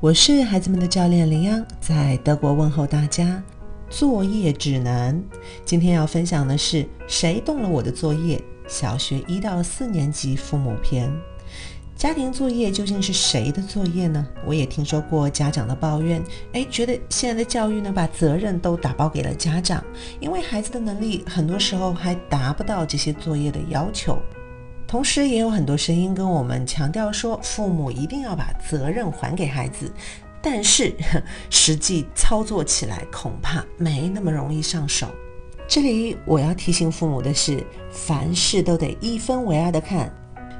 我是孩子们的教练林央，在德国问候大家。作业指南，今天要分享的是谁动了我的作业？小学一到四年级父母篇。家庭作业究竟是谁的作业呢？我也听说过家长的抱怨，哎，觉得现在的教育呢，把责任都打包给了家长，因为孩子的能力很多时候还达不到这些作业的要求。同时，也有很多声音跟我们强调说，父母一定要把责任还给孩子，但是实际操作起来恐怕没那么容易上手。这里我要提醒父母的是，凡事都得一分为二的看。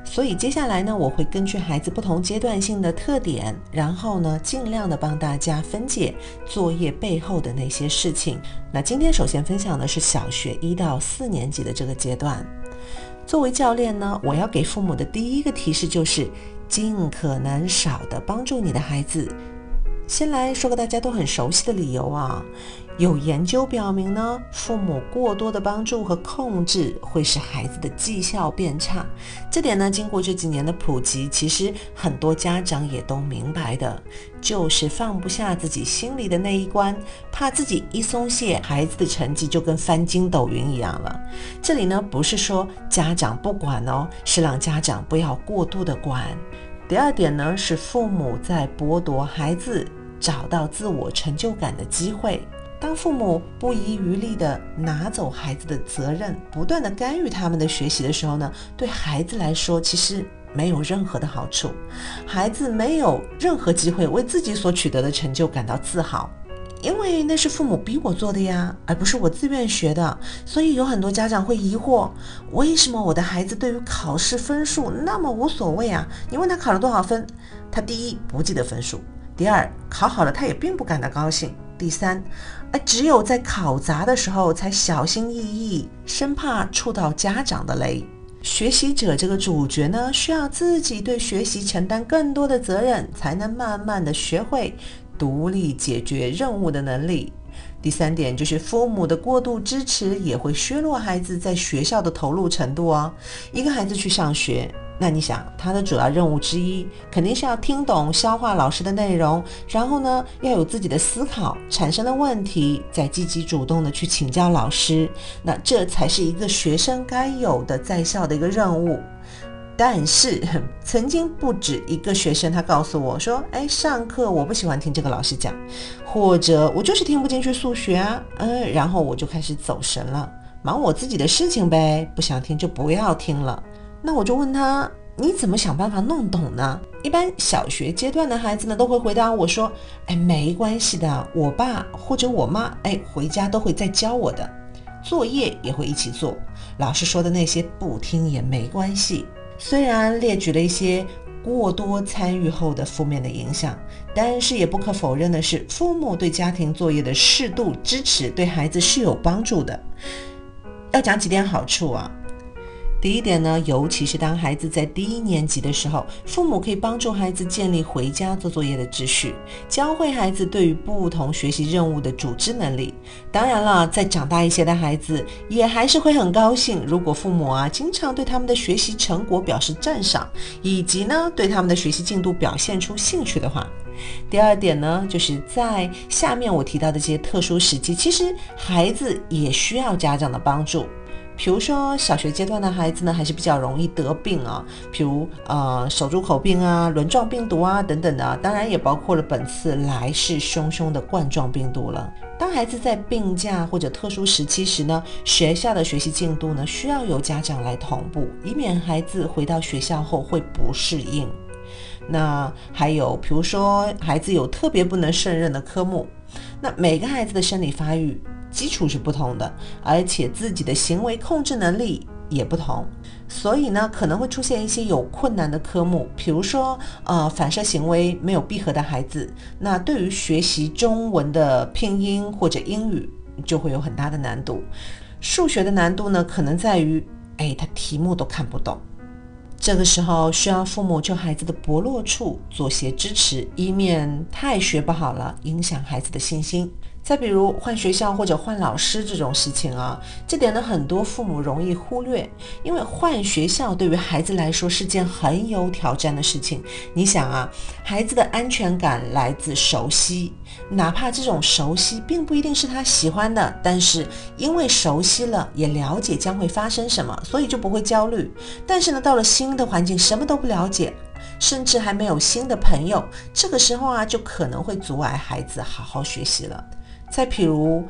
所以接下来呢，我会根据孩子不同阶段性的特点，然后呢，尽量的帮大家分解作业背后的那些事情。那今天首先分享的是小学一到四年级的这个阶段。作为教练呢，我要给父母的第一个提示就是，尽可能少的帮助你的孩子。先来说个大家都很熟悉的理由啊，有研究表明呢，父母过多的帮助和控制会使孩子的绩效变差。这点呢，经过这几年的普及，其实很多家长也都明白的，就是放不下自己心里的那一关，怕自己一松懈，孩子的成绩就跟翻筋斗云一样了。这里呢，不是说家长不管哦，是让家长不要过度的管。第二点呢，是父母在剥夺孩子。找到自我成就感的机会。当父母不遗余力地拿走孩子的责任，不断地干预他们的学习的时候呢，对孩子来说其实没有任何的好处。孩子没有任何机会为自己所取得的成就感到自豪，因为那是父母逼我做的呀，而不是我自愿学的。所以有很多家长会疑惑：为什么我的孩子对于考试分数那么无所谓啊？你问他考了多少分，他第一不记得分数。第二，考好了他也并不感到高兴。第三，哎，只有在考砸的时候才小心翼翼，生怕触到家长的雷。学习者这个主角呢，需要自己对学习承担更多的责任，才能慢慢的学会独立解决任务的能力。第三点就是父母的过度支持也会削弱孩子在学校的投入程度哦。一个孩子去上学。那你想，他的主要任务之一肯定是要听懂、消化老师的内容，然后呢，要有自己的思考，产生了问题再积极主动的去请教老师。那这才是一个学生该有的在校的一个任务。但是，曾经不止一个学生，他告诉我说：“哎，上课我不喜欢听这个老师讲，或者我就是听不进去数学啊，嗯，然后我就开始走神了，忙我自己的事情呗，不想听就不要听了。”那我就问他，你怎么想办法弄懂呢？一般小学阶段的孩子呢，都会回答我说：“哎，没关系的，我爸或者我妈，哎，回家都会再教我的，作业也会一起做。老师说的那些不听也没关系。”虽然列举了一些过多参与后的负面的影响，但是也不可否认的是，父母对家庭作业的适度支持对孩子是有帮助的。要讲几点好处啊？第一点呢，尤其是当孩子在低年级的时候，父母可以帮助孩子建立回家做作业的秩序，教会孩子对于不同学习任务的组织能力。当然了，再长大一些的孩子也还是会很高兴，如果父母啊经常对他们的学习成果表示赞赏，以及呢对他们的学习进度表现出兴趣的话。第二点呢，就是在下面我提到的这些特殊时期，其实孩子也需要家长的帮助。比如说，小学阶段的孩子呢，还是比较容易得病啊，比如呃手足口病啊、轮状病毒啊等等的，当然也包括了本次来势汹汹的冠状病毒了。当孩子在病假或者特殊时期时呢，学校的学习进度呢需要由家长来同步，以免孩子回到学校后会不适应。那还有，比如说孩子有特别不能胜任的科目，那每个孩子的生理发育。基础是不同的，而且自己的行为控制能力也不同，所以呢，可能会出现一些有困难的科目，比如说，呃，反射行为没有闭合的孩子，那对于学习中文的拼音或者英语就会有很大的难度。数学的难度呢，可能在于，哎，他题目都看不懂。这个时候需要父母就孩子的薄弱处做些支持，以免太学不好了，影响孩子的信心。再比如换学校或者换老师这种事情啊，这点呢很多父母容易忽略，因为换学校对于孩子来说是件很有挑战的事情。你想啊，孩子的安全感来自熟悉，哪怕这种熟悉并不一定是他喜欢的，但是因为熟悉了，也了解将会发生什么，所以就不会焦虑。但是呢，到了新的环境，什么都不了解。甚至还没有新的朋友，这个时候啊，就可能会阻碍孩子好好学习了。再譬如，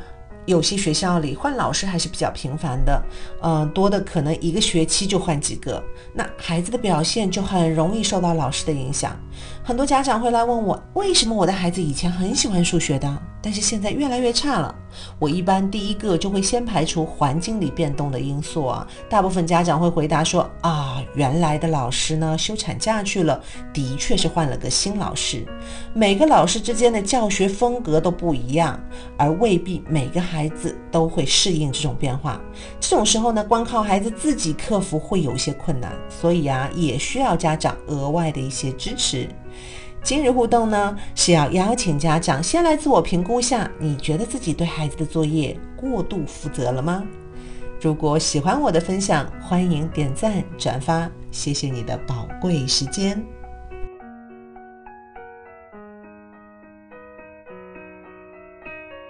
有些学校里换老师还是比较频繁的，嗯，多的可能一个学期就换几个，那孩子的表现就很容易受到老师的影响。很多家长会来问我，为什么我的孩子以前很喜欢数学的？但是现在越来越差了。我一般第一个就会先排除环境里变动的因素啊。大部分家长会回答说啊，原来的老师呢休产假去了，的确是换了个新老师。每个老师之间的教学风格都不一样，而未必每个孩子都会适应这种变化。这种时候呢，光靠孩子自己克服会有些困难，所以啊，也需要家长额外的一些支持。今日互动呢，是要邀请家长先来自我评估下，你觉得自己对孩子的作业过度负责了吗？如果喜欢我的分享，欢迎点赞转发，谢谢你的宝贵时间。